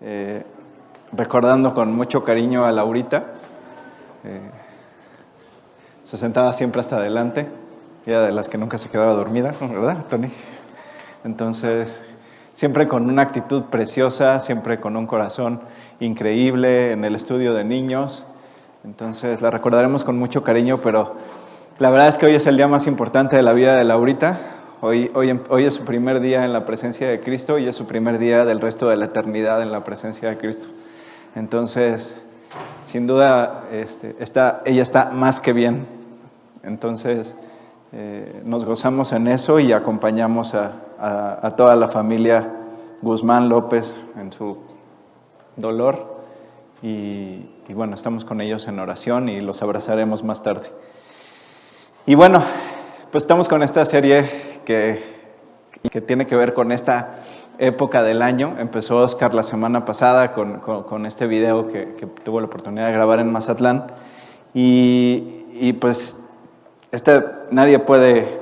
eh, recordando con mucho cariño a Laurita. Eh, se sentaba siempre hasta adelante, era de las que nunca se quedaba dormida, ¿verdad, Tony? Entonces, siempre con una actitud preciosa, siempre con un corazón increíble en el estudio de niños. Entonces, la recordaremos con mucho cariño, pero la verdad es que hoy es el día más importante de la vida de Laurita. Hoy, es su primer día en la presencia de Cristo y es su primer día del resto de la eternidad en la presencia de Cristo. Entonces, sin duda, este, ella está más que bien. Entonces, eh, nos gozamos en eso y acompañamos a, a, toda la familia Guzmán López en su dolor. Y, y bueno, estamos con ellos en oración y los abrazaremos más tarde. Y bueno, pues estamos con esta serie que, que tiene que ver con esta época del año. Empezó Oscar la semana pasada con, con, este video que, que, tuvo la oportunidad de grabar en Mazatlán. Y, y pues este, nadie puede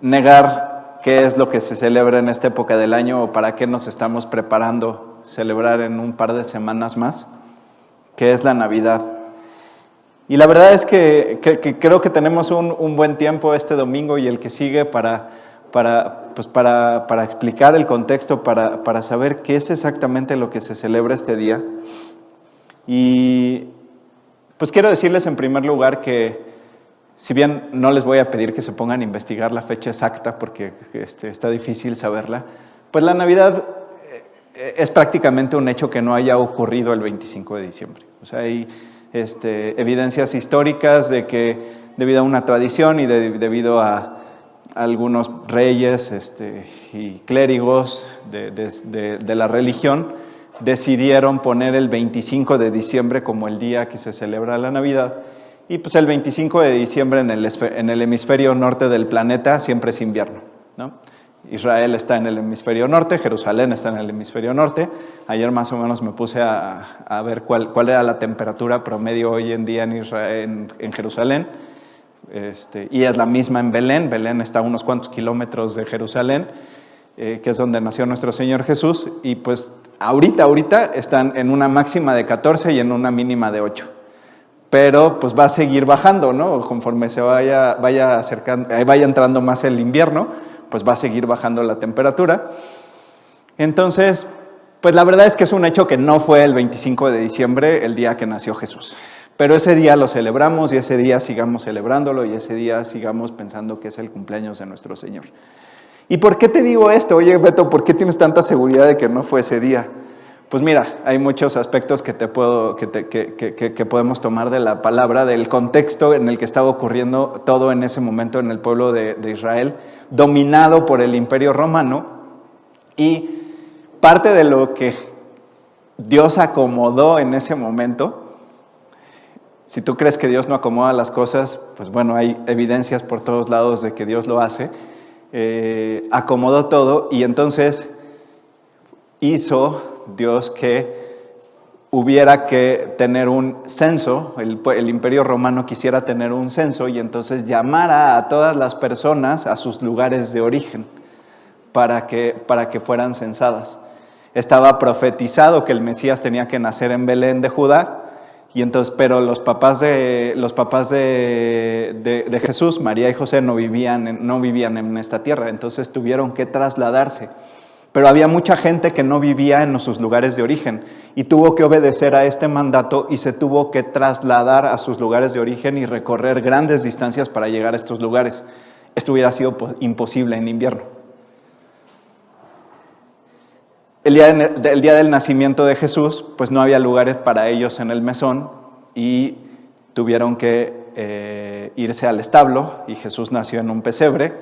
negar qué es lo que se celebra en esta época del año o para qué nos estamos preparando celebrar en un par de semanas más, que es la Navidad. Y la verdad es que, creo que tenemos un, buen tiempo este domingo y el que sigue para, para, pues para, para explicar el contexto, para, para, saber qué es exactamente lo que se celebra este día. Y pues quiero decirles en primer lugar que si bien no les voy a pedir que se pongan a investigar la fecha exacta porque este, está difícil saberla, pues la Navidad eh, es prácticamente un hecho que no haya ocurrido el 25 de diciembre. O sea, hay este, evidencias históricas de que debido a una tradición y debido a, algunos reyes este, y clérigos de, la religión, decidieron poner el 25 de diciembre como el día que se celebra la Navidad. Y pues el 25 de diciembre en el, en el hemisferio norte del planeta siempre es invierno. ¿no? Israel está en el hemisferio norte, Jerusalén está en el hemisferio norte. Ayer más o menos me puse a, ver cuál, era la temperatura promedio hoy en día en, Israel, en, Jerusalén. Este, y es la misma en Belén. Belén está a unos cuantos kilómetros de Jerusalén, eh, que es donde nació nuestro Señor Jesús. Y pues ahorita, ahorita están en una máxima de 14 y en una mínima de 8 pero pues va a seguir bajando, ¿no? Conforme se vaya, acercando, eh, vaya entrando más el invierno, pues va a seguir bajando la temperatura. Entonces, pues la verdad es que es un hecho que no fue el 25 de diciembre, el día que nació Jesús. Pero ese día lo celebramos y ese día sigamos celebrándolo y ese día sigamos pensando que es el cumpleaños de nuestro Señor. ¿Y por qué te digo esto? Oye, Beto, ¿por qué tienes tanta seguridad de que no fue ese día? Pues mira, hay muchos aspectos que, te puedo, que, que, podemos tomar de la palabra, del contexto en el que estaba ocurriendo todo en ese momento en el pueblo de, de Israel, dominado por el imperio romano, y parte de lo que Dios acomodó en ese momento, si tú crees que Dios no acomoda las cosas, pues bueno, hay evidencias por todos lados de que Dios lo hace, eh, acomodó todo y entonces hizo Dios que hubiera que tener un censo, el, imperio romano quisiera tener un censo y entonces llamara a todas las personas a sus lugares de origen para que, para que fueran censadas. Estaba profetizado que el Mesías tenía que nacer en Belén de Judá, y entonces, pero los papás de, los papás de, de Jesús, María y José, no vivían, no vivían en esta tierra, entonces tuvieron que trasladarse pero había mucha gente que no vivía en sus lugares de origen y tuvo que obedecer a este mandato y se tuvo que trasladar a sus lugares de origen y recorrer grandes distancias para llegar a estos lugares. Esto hubiera sido imposible en invierno. El día, día del nacimiento de Jesús, pues no había lugares para ellos en el mesón y tuvieron que eh, irse al establo y Jesús nació en un pesebre.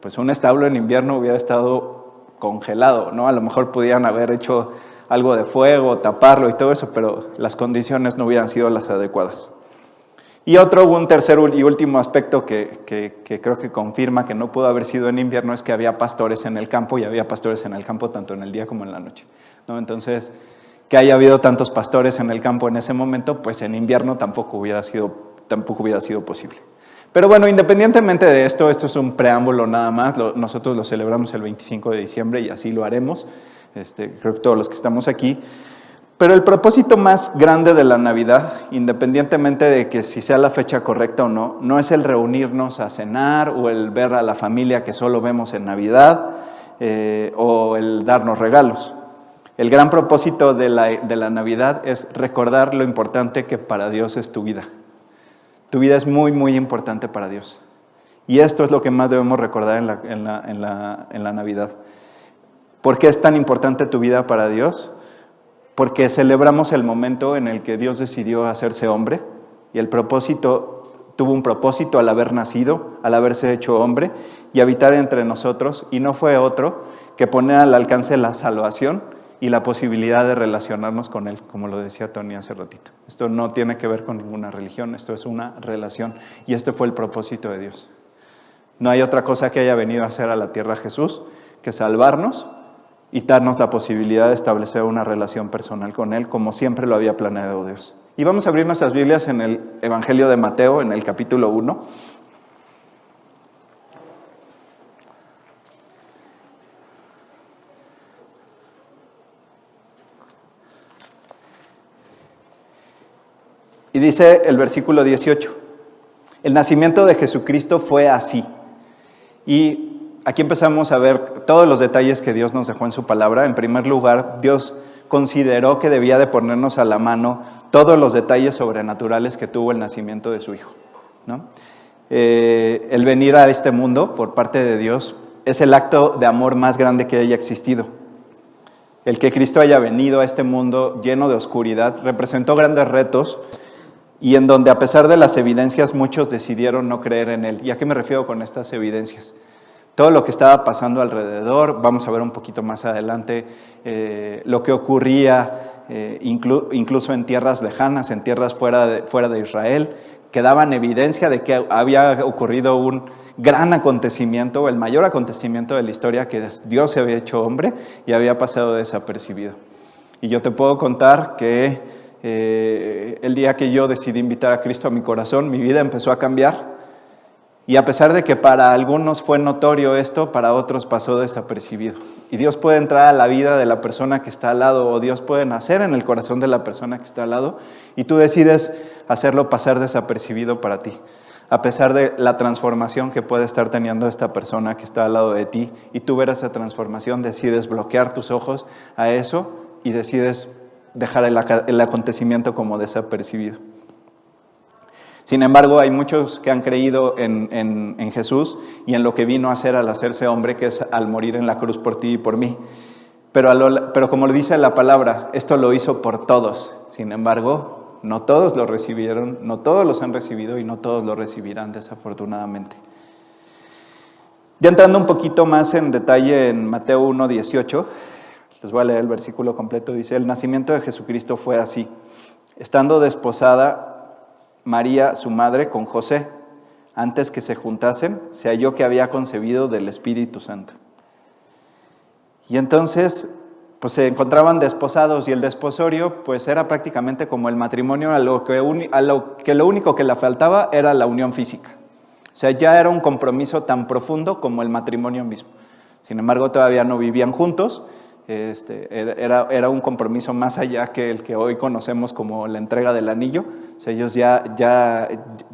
Pues un establo en invierno hubiera estado congelado, ¿no? A lo mejor pudieran haber hecho algo de fuego, taparlo y todo eso, pero las condiciones no hubieran sido las adecuadas. Y otro, un tercer y último aspecto que, que, creo que confirma que no pudo haber sido en invierno es que había pastores en el campo y había pastores en el campo tanto en el día como en la noche. ¿no? Entonces, que haya habido tantos pastores en el campo en ese momento, pues en invierno tampoco hubiera sido, tampoco hubiera sido posible. Pero bueno, independientemente de esto, esto es un preámbulo nada más, nosotros lo celebramos el 25 de diciembre y así lo haremos. este, creo que todos los que estamos aquí. Pero el propósito más grande de la Navidad, independientemente de que si sea la fecha correcta o no, no es el reunirnos a cenar o el ver a la familia que solo vemos en Navidad eh, o el darnos regalos. El gran propósito de la, de la Navidad es recordar lo importante que para Dios es tu vida. Tu vida es muy, muy importante para Dios. Y esto es lo que más debemos recordar en la, en la, en la, en la Navidad. ¿Por qué es tan importante tu vida para Dios? Porque celebramos el momento en el que Dios decidió hacerse hombre y el propósito tuvo un propósito al haber nacido, al haberse hecho hombre y habitar entre nosotros y no fue otro que poner al alcance la salvación y la posibilidad de relacionarnos con Él, como lo decía Tony hace ratito. Esto no tiene que ver con ninguna religión, esto es una relación y este fue el propósito de Dios. No hay otra cosa que haya venido a hacer a la tierra Jesús que salvarnos y darnos la posibilidad de establecer una relación personal con Él como siempre lo había planeado Dios. Y vamos a abrir nuestras Biblias en el Evangelio de Mateo, en el capítulo 1. Y dice el versículo 18, el nacimiento de Jesucristo fue así. Y aquí empezamos a ver todos los detalles que Dios nos dejó en su palabra. En primer lugar, Dios consideró que debía de ponernos a la mano todos los detalles sobrenaturales que tuvo el nacimiento de su Hijo. ¿no? Eh, el venir a este mundo por parte de Dios es el acto de amor más grande que haya existido. El que Cristo haya venido a este mundo lleno de oscuridad representó grandes retos y en donde a pesar de las evidencias muchos decidieron no creer en él. ¿Y a qué me refiero con estas evidencias? Todo lo que estaba pasando alrededor, vamos a ver un poquito más adelante eh, lo que ocurría eh, incluso en tierras lejanas, en tierras fuera de, fuera de Israel, que daban evidencia de que había ocurrido un gran acontecimiento, el mayor acontecimiento de la historia, que Dios se había hecho hombre y había pasado desapercibido. Y yo te puedo contar que eh, el día que yo decidí invitar a Cristo a mi corazón, mi vida empezó a cambiar. Y a pesar de que para algunos fue notorio esto, para otros pasó desapercibido. Y Dios puede entrar a la vida de la persona que está al lado o Dios puede nacer en el corazón de la persona que está al lado y tú decides hacerlo pasar desapercibido para ti. A pesar de la transformación que puede estar teniendo esta persona que está al lado de ti y tú ver esa transformación, decides bloquear tus ojos a eso y decides dejar el, acontecimiento como desapercibido. Sin embargo, hay muchos que han creído en, Jesús y en lo que vino a hacer al hacerse hombre, que es al morir en la cruz por ti y por mí. Pero, pero como le dice la palabra, esto lo hizo por todos. Sin embargo, no todos lo recibieron, no todos los han recibido y no todos lo recibirán desafortunadamente. Ya entrando un poquito más en detalle en Mateo 1, 18, les voy a leer el versículo completo. Dice, el nacimiento de Jesucristo fue así. Estando desposada María, su madre, con José, antes que se juntasen, se halló que había concebido del Espíritu Santo. Y entonces, pues se encontraban desposados y el desposorio, pues era prácticamente como el matrimonio, a lo que, a lo, que lo único que le faltaba era la unión física. O sea, ya era un compromiso tan profundo como el matrimonio mismo. Sin embargo, todavía no vivían juntos, este, era, era, un compromiso más allá que el que hoy conocemos como la entrega del anillo. ellos ya, ya,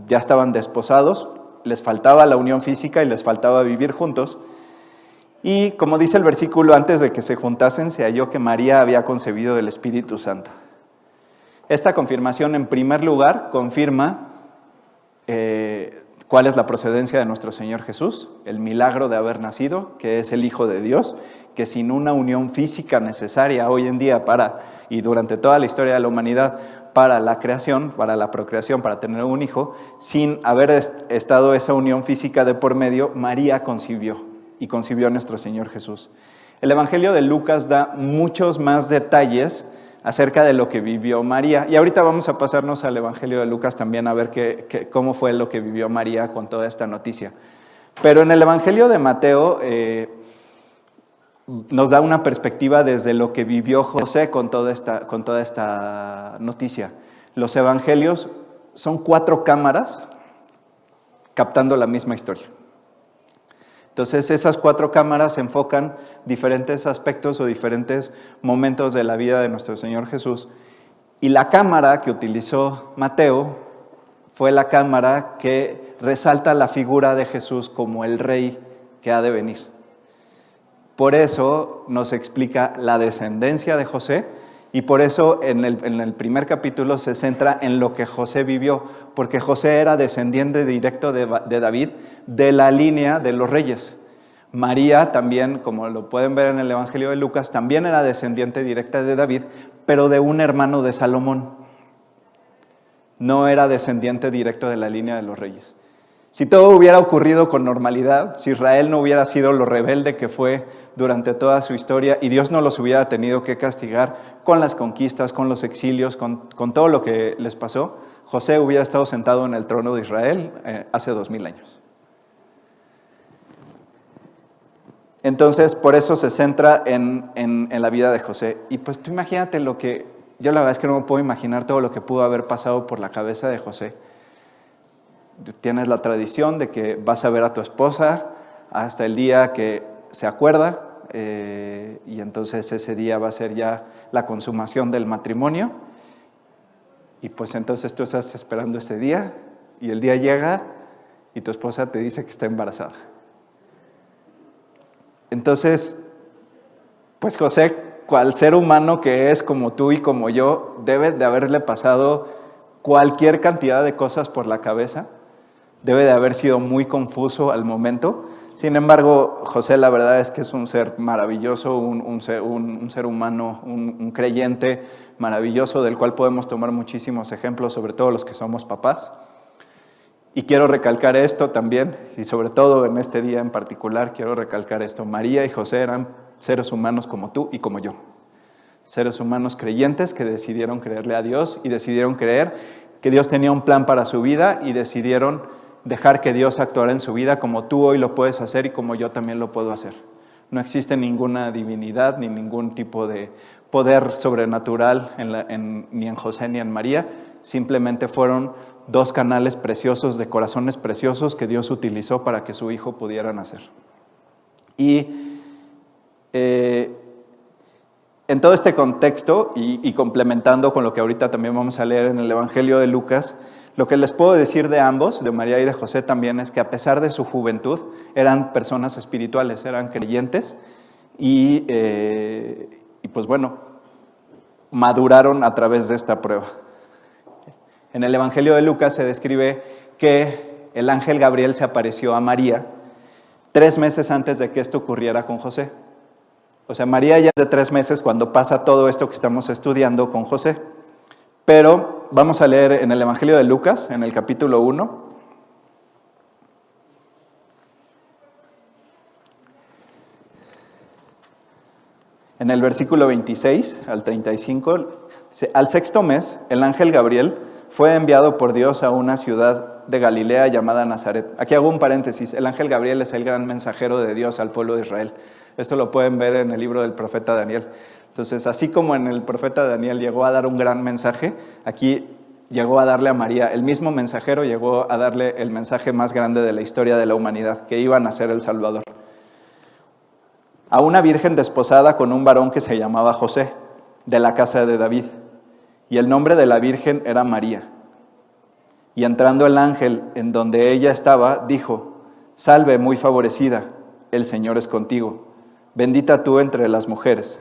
ya estaban desposados, les faltaba la unión física y les faltaba vivir juntos. Y como dice el versículo, antes de que se juntasen, se halló que María había concebido del Espíritu Santo. Esta confirmación, en primer lugar, confirma eh, cuál es la procedencia de nuestro Señor Jesús, el milagro de haber nacido, que es el Hijo de Dios, que sin una unión física necesaria hoy en día para, y durante toda la historia de la humanidad, para la creación, para la procreación, para tener un hijo, sin haber estado esa unión física de por medio, María concibió y concibió a nuestro Señor Jesús. El Evangelio de Lucas da muchos más detalles acerca de lo que vivió María. Y ahorita vamos a pasarnos al Evangelio de Lucas también a ver qué, cómo fue lo que vivió María con toda esta noticia. Pero en el Evangelio de Mateo... Eh, nos da una perspectiva desde lo que vivió José con toda esta, con toda esta noticia. Los evangelios son cuatro cámaras captando la misma historia. Entonces esas cuatro cámaras enfocan diferentes aspectos o diferentes momentos de la vida de nuestro Señor Jesús. Y la cámara que utilizó Mateo fue la cámara que resalta la figura de Jesús como el rey que ha de venir. Por eso nos explica la descendencia de José y por eso en el, primer capítulo se centra en lo que José vivió, porque José era descendiente directo de, de David de la línea de los reyes. María también, como lo pueden ver en el Evangelio de Lucas, también era descendiente directa de David, pero de un hermano de Salomón. No era descendiente directo de la línea de los reyes. Si todo hubiera ocurrido con normalidad, si Israel no hubiera sido lo rebelde que fue durante toda su historia y Dios no los hubiera tenido que castigar con las conquistas, con los exilios, con, todo lo que les pasó, José hubiera estado sentado en el trono de Israel eh, hace dos mil años. Entonces, por eso se centra en, en, la vida de José. Y pues tú imagínate lo que, yo la verdad es que no me puedo imaginar todo lo que pudo haber pasado por la cabeza de José tienes la tradición de que vas a ver a tu esposa hasta el día que se acuerda eh, y entonces ese día va a ser ya la consumación del matrimonio y pues entonces tú estás esperando ese día y el día llega y tu esposa te dice que está embarazada. Entonces, pues José, cual ser humano que es como tú y como yo, debe de haberle pasado cualquier cantidad de cosas por la cabeza debe de haber sido muy confuso al momento. Sin embargo, José la verdad es que es un ser maravilloso, un, ser, humano, un, creyente maravilloso del cual podemos tomar muchísimos ejemplos, sobre todo los que somos papás. Y quiero recalcar esto también, y sobre todo en este día en particular, quiero recalcar esto. María y José eran seres humanos como tú y como yo. Seres humanos creyentes que decidieron creerle a Dios y decidieron creer que Dios tenía un plan para su vida y decidieron dejar que Dios actuara en su vida como tú hoy lo puedes hacer y como yo también lo puedo hacer. No existe ninguna divinidad ni ningún tipo de poder sobrenatural ni en José ni en María. Simplemente fueron dos canales preciosos de corazones preciosos que Dios utilizó para que su hijo pudiera nacer. Y eh, en todo este contexto y complementando con lo que ahorita también vamos a leer en el Evangelio de Lucas, lo que les puedo decir de ambos, de María y de José también, es que a pesar de su juventud, eran personas espirituales, eran creyentes y, eh, y pues bueno, maduraron a través de esta prueba. En el Evangelio de Lucas se describe que el ángel Gabriel se apareció a María tres meses antes de que esto ocurriera con José. O sea, María ya es de tres meses cuando pasa todo esto que estamos estudiando con José. Pero vamos a leer en el Evangelio de Lucas, en el capítulo 1. En el versículo 26 al 35, al sexto mes, el ángel Gabriel fue enviado por Dios a una ciudad de Galilea llamada Nazaret. Aquí hago un paréntesis, el ángel Gabriel es el gran mensajero de Dios al pueblo de Israel. Esto lo pueden ver en el libro del profeta Daniel. Entonces, así como en el profeta Daniel llegó a dar un gran mensaje, aquí llegó a darle a María, el mismo mensajero llegó a darle el mensaje más grande de la historia de la humanidad, que iba a nacer el Salvador. A una virgen desposada con un varón que se llamaba José, de la casa de David, y el nombre de la virgen era María. Y entrando el ángel en donde ella estaba, dijo, Salve muy favorecida, el Señor es contigo, bendita tú entre las mujeres.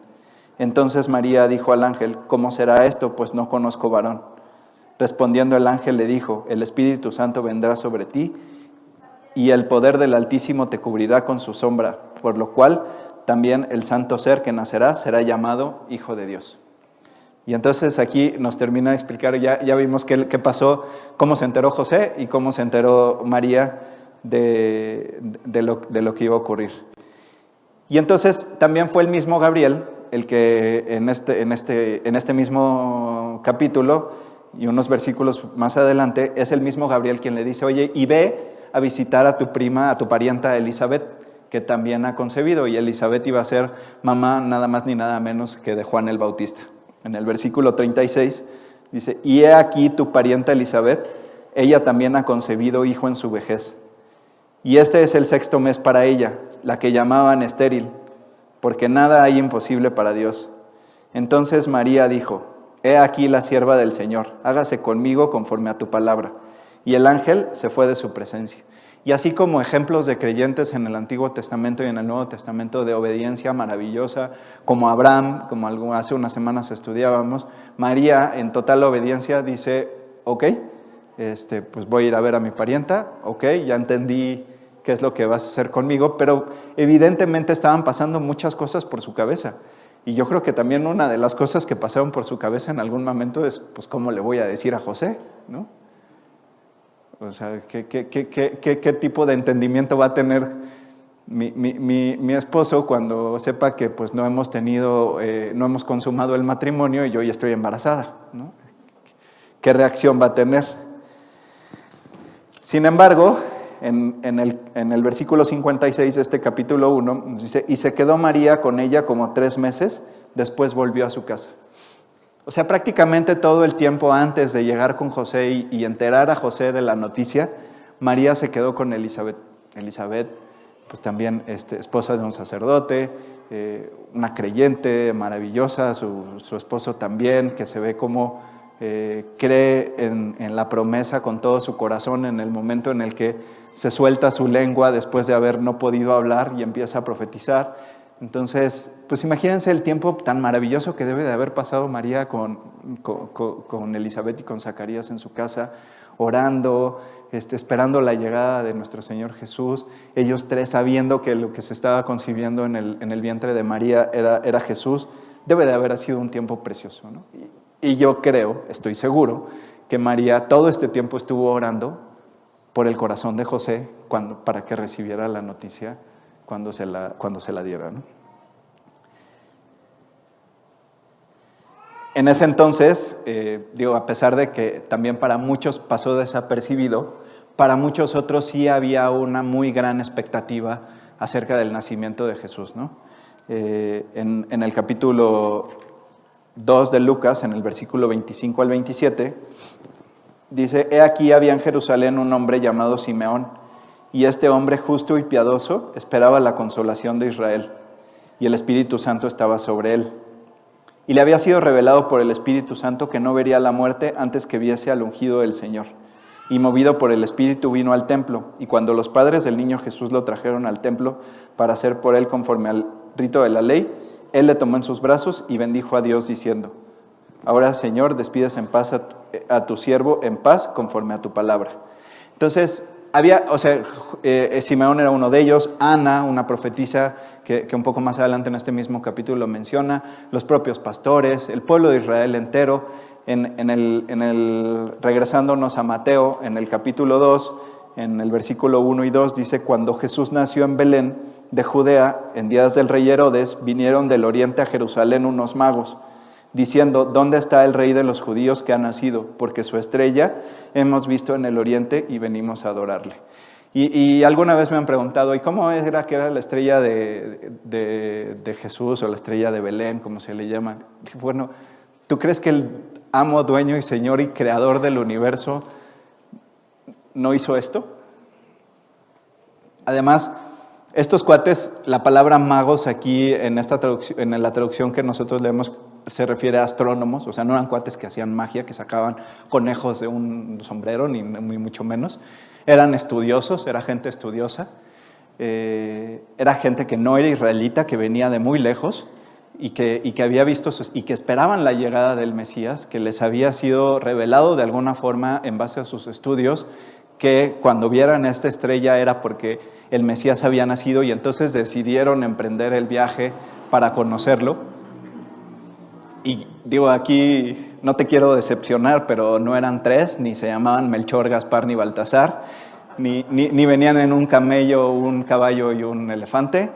Entonces María dijo al ángel, ¿cómo será esto? Pues no conozco varón. Respondiendo el ángel le dijo, el Espíritu Santo vendrá sobre ti y el poder del Altísimo te cubrirá con su sombra, por lo cual también el santo ser que nacerá será llamado Hijo de Dios. Y entonces aquí nos termina de explicar, ya, ya vimos qué, qué, pasó, cómo se enteró José y cómo se enteró María de, de, lo, de lo que iba a ocurrir. Y entonces también fue el mismo Gabriel el que en este, en este, en este mismo capítulo y unos versículos más adelante, es el mismo Gabriel quien le dice, oye, y ve a visitar a tu prima, a tu parienta Elizabeth, que también ha concebido, y Elizabeth iba a ser mamá nada más ni nada menos que de Juan el Bautista. En el versículo 36 dice, y he aquí tu parienta Elizabeth, ella también ha concebido hijo en su vejez. Y este es el sexto mes para ella, la que llamaban estéril, porque nada hay imposible para Dios. Entonces María dijo, He aquí la sierva del Señor, hágase conmigo conforme a tu palabra. Y el ángel se fue de su presencia. Y así como ejemplos de creyentes en el Antiguo Testamento y en el Nuevo Testamento de obediencia maravillosa, como Abraham, como hace unas semanas estudiábamos, María en total obediencia dice, ok, este, pues voy a ir a ver a mi parienta, ok, ya entendí qué es lo que vas a hacer conmigo, pero evidentemente estaban pasando muchas cosas por su cabeza. Y yo creo que también una de las cosas que pasaron por su cabeza en algún momento es, pues, ¿cómo le voy a decir a José? ¿No? O sea, ¿qué, qué, qué, qué tipo de entendimiento va a tener mi, mi, mi, esposo cuando sepa que pues, no hemos tenido, eh, no hemos consumado el matrimonio y yo ya estoy embarazada? ¿no? ¿Qué reacción va a tener? Sin embargo, en, el, versículo 56 de este capítulo 1, dice, y se quedó María con ella como tres meses, después volvió a su casa. O sea, prácticamente todo el tiempo antes de llegar con José y, enterar a José de la noticia, María se quedó con Elizabeth. Elizabeth, pues también este, esposa de un sacerdote, eh, una creyente maravillosa, su, esposo también, que se ve como eh, cree en, en, la promesa con todo su corazón en el momento en el que se suelta su lengua después de haber no podido hablar y empieza a profetizar. Entonces, pues imagínense el tiempo tan maravilloso que debe de haber pasado María con, con, Elizabeth y con Zacarías en su casa, orando, este, esperando la llegada de nuestro Señor Jesús, ellos tres sabiendo que lo que se estaba concibiendo en el, en el vientre de María era, era, Jesús, debe de haber sido un tiempo precioso. Y, y yo creo, estoy seguro, que María todo este tiempo estuvo orando por el corazón de José para que recibiera la noticia cuando se la, cuando se la diera. En ese entonces, eh, digo, a pesar de que también para muchos pasó desapercibido, para muchos otros sí había una muy gran expectativa acerca del nacimiento de Jesús. ¿no? Eh, en, en, el capítulo 2 de Lucas, en el versículo 25 al 27, Dice, he aquí había en Jerusalén un hombre llamado Simeón, y este hombre justo y piadoso esperaba la consolación de Israel, y el Espíritu Santo estaba sobre él. Y le había sido revelado por el Espíritu Santo que no vería la muerte antes que viese al ungido del Señor. Y movido por el Espíritu vino al templo, y cuando los padres del niño Jesús lo trajeron al templo para hacer por él conforme al rito de la ley, él le tomó en sus brazos y bendijo a Dios diciendo, Ahora, Señor, despides en paz a tu, siervo, en paz, conforme a tu palabra. Entonces, había, o sea, eh, Simeón era uno de ellos, Ana, una profetisa que, un poco más adelante en este mismo capítulo menciona, los propios pastores, el pueblo de Israel entero. En, en el, regresándonos a Mateo, en el capítulo 2, en el versículo 1 y 2, dice, cuando Jesús nació en Belén de Judea, en días del rey Herodes, vinieron del oriente a Jerusalén unos magos diciendo, ¿dónde está el rey de los judíos que ha nacido? Porque su estrella hemos visto en el oriente y venimos a adorarle. Y, alguna vez me han preguntado, ¿y cómo era que era la estrella de, de, Jesús o la estrella de Belén, como se le llama? Bueno, ¿tú crees que el amo, dueño y señor y creador del universo no hizo esto? Además, estos cuates, la palabra magos aquí en, esta en la traducción que nosotros leemos se refiere a astrónomos, o sea, no eran cuates que hacían magia, que sacaban conejos de un sombrero, ni, mucho menos. Eran estudiosos, era gente estudiosa, eh, era gente que no era israelita, que venía de muy lejos y que, y que había visto y que esperaban la llegada del Mesías, que les había sido revelado de alguna forma en base a sus estudios, que cuando vieran esta estrella era porque el Mesías había nacido y entonces decidieron emprender el viaje para conocerlo. Y digo, aquí no te quiero decepcionar, pero no eran tres, ni se llamaban Melchor, Gaspar ni Baltasar, ni, ni, venían en un camello, un caballo y un elefante.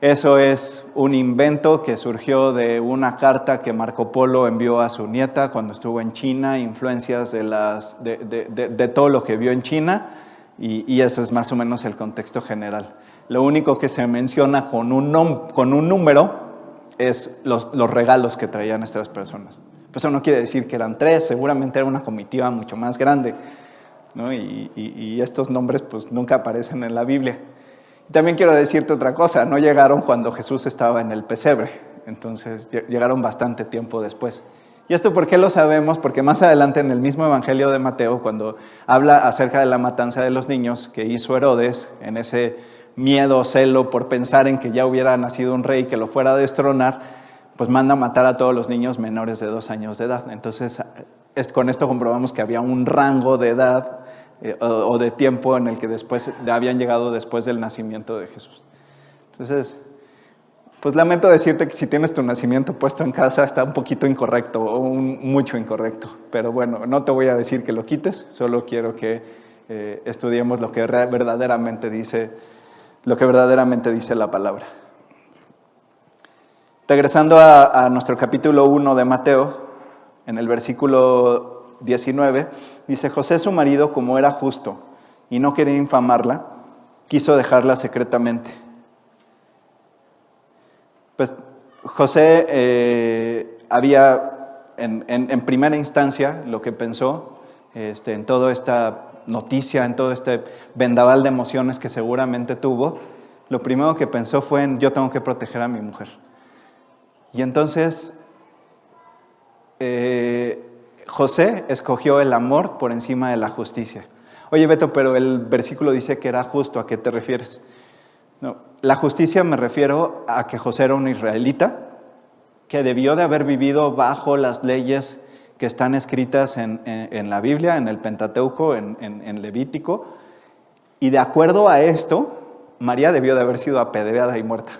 Eso es un invento que surgió de una carta que Marco Polo envió a su nieta cuando estuvo en China, influencias de, las, de, todo lo que vio en China, y, y, ese es más o menos el contexto general. Lo único que se menciona con un, con un número es los, los regalos que traían estas personas. Pues eso no quiere decir que eran tres, seguramente era una comitiva mucho más grande, ¿no? y, y estos nombres pues nunca aparecen en la Biblia. También quiero decirte otra cosa, no llegaron cuando Jesús estaba en el pesebre, entonces llegaron bastante tiempo después. ¿Y esto por qué lo sabemos? Porque más adelante en el mismo Evangelio de Mateo, cuando habla acerca de la matanza de los niños que hizo Herodes, en ese miedo, celo por pensar en que ya hubiera nacido un rey que lo fuera a destronar, pues manda matar a todos los niños menores de dos años de edad. Entonces, con esto comprobamos que había un rango de edad eh, o, de tiempo en el que después habían llegado después del nacimiento de Jesús. Entonces, pues lamento decirte que si tienes tu nacimiento puesto en casa está un poquito incorrecto o mucho incorrecto, pero bueno, no te voy a decir que lo quites, solo quiero que eh, estudiemos lo que verdaderamente dice, lo que verdaderamente dice la palabra. Regresando a, nuestro capítulo 1 de Mateo, en el versículo 19, dice, José su marido, como era justo y no quería infamarla, quiso dejarla secretamente. Pues José eh, había, en, primera instancia, lo que pensó este, en toda esta noticia, en todo este vendaval de emociones que seguramente tuvo, lo primero que pensó fue en yo tengo que proteger a mi mujer. Y entonces eh, José escogió el amor por encima de la justicia. Oye, Beto, pero el versículo dice que era justo, ¿a qué te refieres? No, la justicia me refiero a que José era un israelita que debió de haber vivido bajo las leyes que están escritas en, la Biblia, en el Pentateuco, en, Levítico, y de acuerdo a esto, María debió de haber sido apedreada y muerta.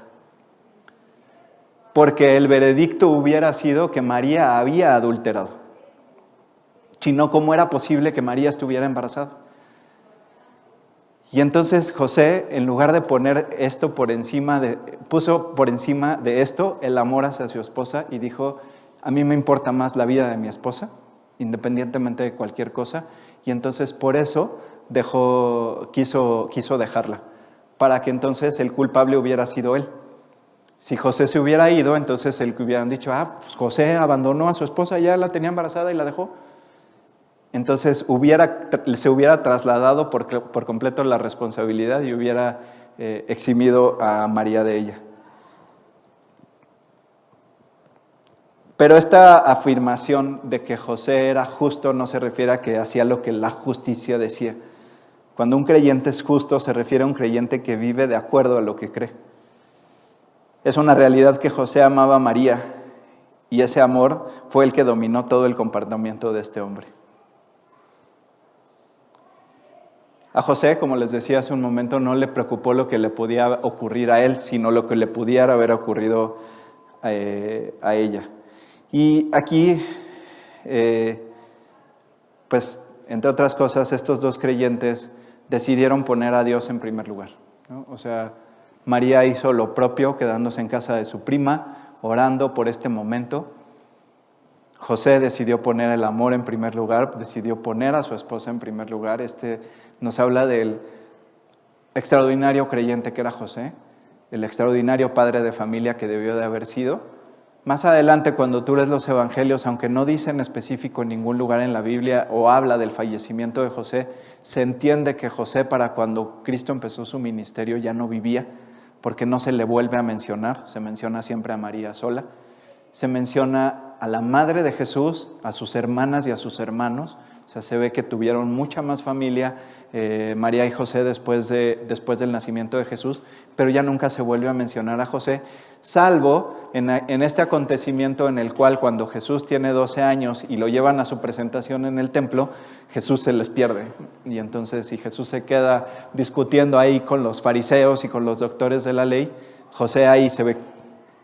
Porque el veredicto hubiera sido que María había adulterado sino cómo era posible que María estuviera embarazada. Y entonces José, en lugar de poner esto por encima de, puso por encima de esto el amor hacia su esposa y dijo, a mí me importa más la vida de mi esposa, independientemente de cualquier cosa, y entonces por eso quiso, quiso dejarla, para que entonces el culpable hubiera sido él. Si José se hubiera ido, entonces el que hubieran dicho, ah, pues José abandonó a su esposa, ya la tenía embarazada y la dejó entonces se hubiera trasladado por, completo la responsabilidad y hubiera eh, eximido a María de ella. Pero esta afirmación de que José era justo no se refiere a que hacía lo que la justicia decía. Cuando un creyente es justo se refiere a un creyente que vive de acuerdo a lo que cree. Es una realidad que José amaba a María y ese amor fue el que dominó todo el comportamiento de este hombre. A José, como les decía hace un momento, no le preocupó lo que le podía ocurrir a él, sino lo que le pudiera haber ocurrido eh, a ella. Y aquí, eh, pues, entre otras cosas, estos dos creyentes decidieron poner a Dios en primer lugar. O sea, María hizo lo propio, quedándose en casa de su prima, orando por este momento. José decidió poner el amor en primer lugar, decidió poner a su esposa en primer lugar. Este nos habla del extraordinario creyente que era José, el extraordinario padre de familia que debió de haber sido. Más adelante, cuando tú lees los evangelios, aunque no dice en específico en ningún lugar en la Biblia o habla del fallecimiento de José, se entiende que José para cuando Cristo empezó su ministerio ya no vivía, porque no se le vuelve a mencionar, se menciona siempre a María sola, se menciona a la madre de Jesús, a sus hermanas y a sus hermanos, o sea, se ve que tuvieron mucha más familia eh, María y José después, de, después del nacimiento de Jesús, pero ya nunca se vuelve a mencionar a José, salvo en, en, este acontecimiento en el cual cuando Jesús tiene 12 años y lo llevan a su presentación en el templo, Jesús se les pierde. Y entonces si Jesús se queda discutiendo ahí con los fariseos y con los doctores de la ley, José ahí se ve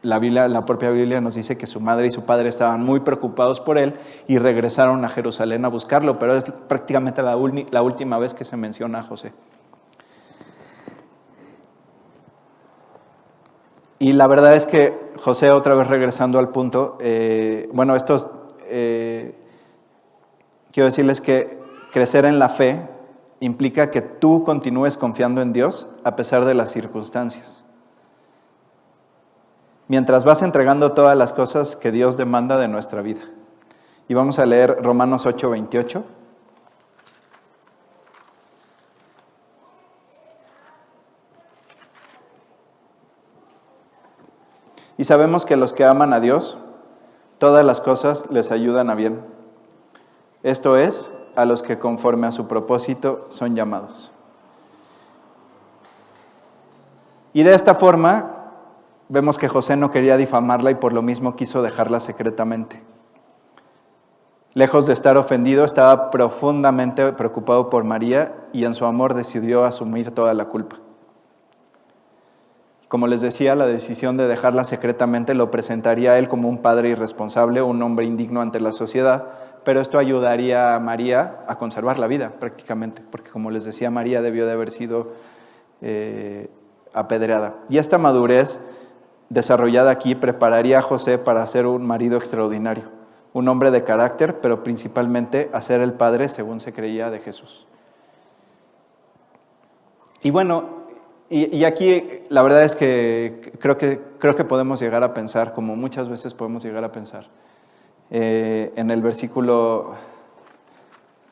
la, propia Biblia nos dice que su madre y su padre estaban muy preocupados por él y regresaron a Jerusalén a buscarlo, pero es prácticamente la, la última vez que se menciona a José. y la verdad es que José, otra vez regresando al punto, eh, bueno, estos, eh, quiero decirles que crecer en la fe implica que tú continúes confiando en Dios a pesar de las circunstancias. Mientras vas entregando todas las cosas que Dios demanda de nuestra vida. Y vamos a leer Romanos 8, 28. Y sabemos que los que aman a Dios, todas las cosas les ayudan a bien. Esto es, a los que conforme a su propósito son llamados. Y de esta forma vemos que José no quería difamarla y por lo mismo quiso dejarla secretamente. Lejos de estar ofendido, estaba profundamente preocupado por María y en su amor decidió asumir toda la culpa. Como les decía, la decisión de dejarla secretamente lo presentaría a él como un padre irresponsable, un hombre indigno ante la sociedad, pero esto ayudaría a María a conservar la vida prácticamente, porque como les decía, María debió de haber sido eh, apedreada. Y esta madurez desarrollada aquí prepararía a José para ser un marido extraordinario, un hombre de carácter, pero principalmente a ser el padre, según se creía, de Jesús. Y bueno, y, aquí la verdad es que creo, que creo que podemos llegar a pensar, como muchas veces podemos llegar a pensar, eh, en el versículo,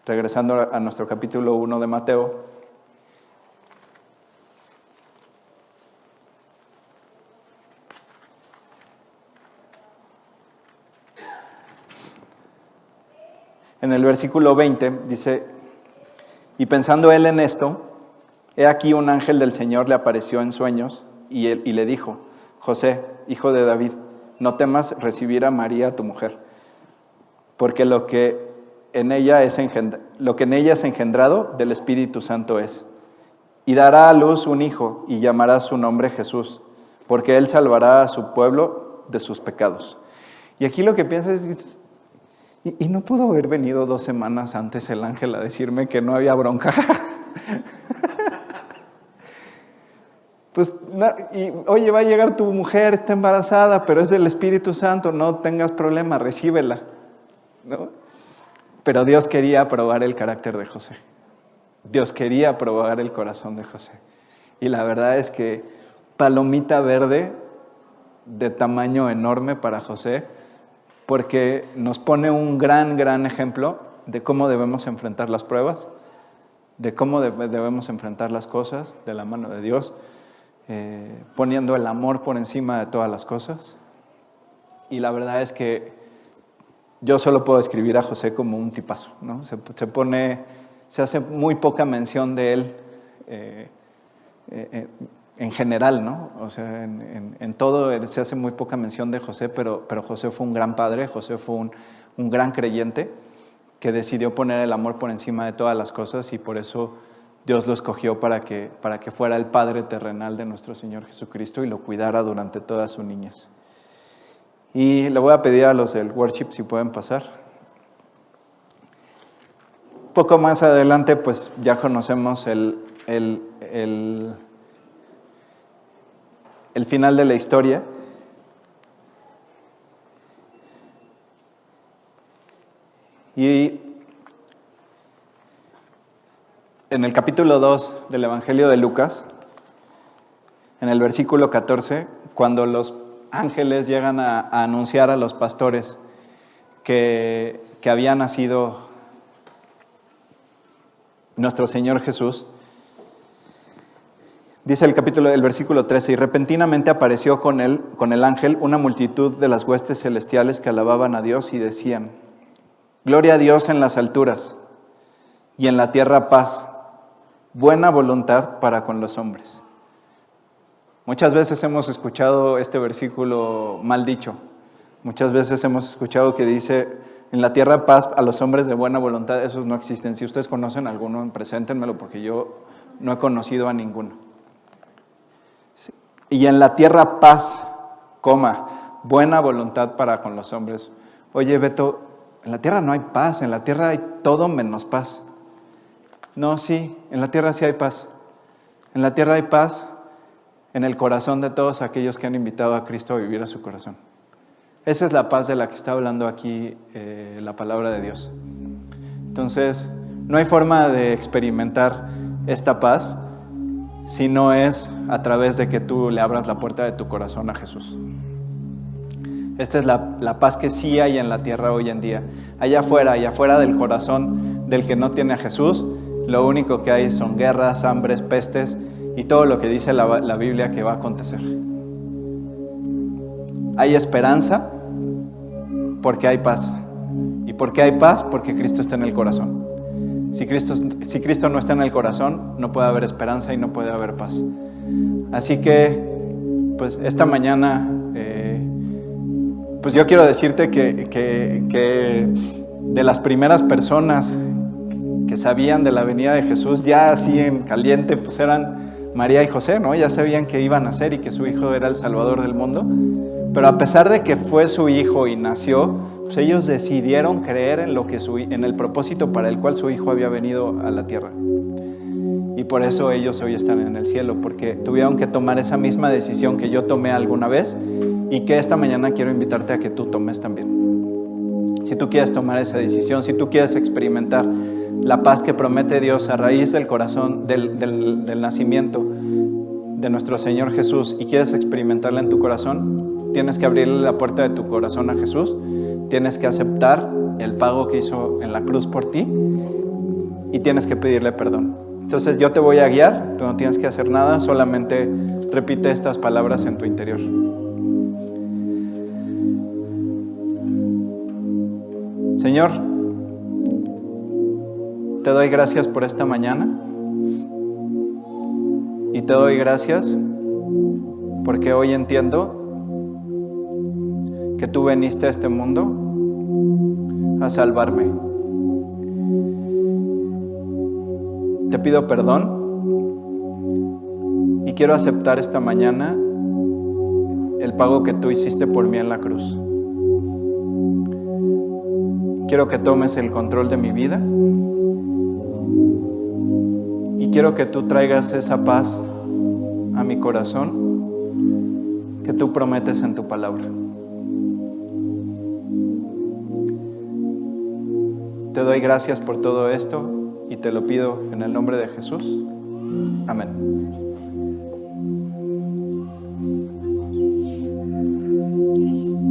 regresando a nuestro capítulo 1 de Mateo, en el versículo 20 dice, y pensando él en esto, he aquí un ángel del Señor le apareció en sueños y, él, y le dijo, José, hijo de David, no temas recibir a María tu mujer porque lo que en ella es, lo que en ella es engendrado del Espíritu Santo es. Y dará a luz un hijo y llamará su nombre Jesús, porque él salvará a su pueblo de sus pecados. Y aquí lo que pienso es, ¿y, no pudo haber venido dos semanas antes el ángel a decirme que no había bronca? pues, y, oye, va a llegar tu mujer, está embarazada, pero es del Espíritu Santo, no tengas problema, recíbela. Pero Dios quería probar el carácter de José. Dios quería probar el corazón de José. Y la verdad es que palomita verde de tamaño enorme para José, porque nos pone un gran, gran ejemplo de cómo debemos enfrentar las pruebas, de cómo debemos enfrentar las cosas de la mano de Dios, eh, poniendo el amor por encima de todas las cosas. Y la verdad es que yo solo puedo describir a José como un tipazo, ¿no? Se, pone, se hace muy poca mención de él eh, eh, en general, ¿no? O sea, en, todo se hace muy poca mención de José, pero, pero José fue un gran padre, José fue un, un gran creyente que decidió poner el amor por encima de todas las cosas y por eso Dios lo escogió para que, para que fuera el Padre terrenal de nuestro Señor Jesucristo y lo cuidara durante toda su niñez. Y le voy a pedir a los del worship si pueden pasar. Poco más adelante, pues ya conocemos el, el, final de la historia. Y en el capítulo 2 del Evangelio de Lucas, en el versículo 14, cuando los ángeles llegan a, anunciar a los pastores que, que había nacido nuestro Señor Jesús. Dice el capítulo del versículo 13, y repentinamente apareció con él, con el ángel, una multitud de las huestes celestiales que alababan a Dios y decían, Gloria a Dios en las alturas y en la tierra paz, buena voluntad para con los hombres. Muchas veces hemos escuchado este versículo mal dicho. Muchas veces hemos escuchado que dice, en la tierra paz a los hombres de buena voluntad, esos no existen. Si ustedes conocen alguno, preséntenmelo porque yo no he conocido a ninguno. Y en la tierra paz, coma, buena voluntad para con los hombres. Oye, Beto, en la tierra no hay paz, en la tierra hay todo menos paz. No, sí, en la tierra sí hay paz. En la tierra hay paz en el corazón de todos aquellos que han invitado a Cristo a vivir a su corazón. Esa es la paz de la que está hablando aquí eh, la palabra de Dios. Entonces, no hay forma de experimentar esta paz si no es a través de que tú le abras la puerta de tu corazón a Jesús. Esta es la, la, paz que sí hay en la tierra hoy en día. Allá afuera, allá afuera del corazón del que no tiene a Jesús, lo único que hay son guerras, hambres, pestes y todo lo que dice la, la Biblia que va a acontecer. Hay esperanza porque hay paz. ¿Y por qué hay paz? Porque Cristo está en el corazón. Si Cristo, si Cristo no está en el corazón, no puede haber esperanza y no puede haber paz. Así que, pues esta mañana, eh, pues yo quiero decirte que, que, que de las primeras personas que sabían de la venida de Jesús, ya así en caliente, pues eran María y José, ¿no? Ya sabían que iban a ser y que su hijo era el Salvador del mundo. Pero a pesar de que fue su hijo y nació, pues ellos decidieron creer en, lo que en el propósito para el cual su hijo había venido a la tierra. Y por eso ellos hoy están en el cielo, porque tuvieron que tomar esa misma decisión que yo tomé alguna vez y que esta mañana quiero invitarte a que tú tomes también. Si tú quieres tomar esa decisión, si tú quieres experimentar la paz que promete Dios a raíz del corazón, del nacimiento de nuestro Señor Jesús y quieres experimentarla en tu corazón, Tienes que abrirle la puerta de tu corazón a Jesús. Tienes que aceptar el pago que hizo en la cruz por ti y tienes que pedirle perdón. Entonces yo te voy a guiar, tú no tienes que hacer nada, solamente repite estas palabras en tu interior. Señor, te doy gracias por esta mañana y te doy gracias porque hoy entiendo que tú veniste a este mundo a salvarme. Te pido perdón y quiero aceptar esta mañana el pago que tú hiciste por mí en la cruz. Quiero que tomes el control de mi vida y quiero que tú traigas esa paz a mi corazón que tú prometes en tu palabra. Te doy gracias por todo esto y te lo pido en el nombre de Jesús. Amén.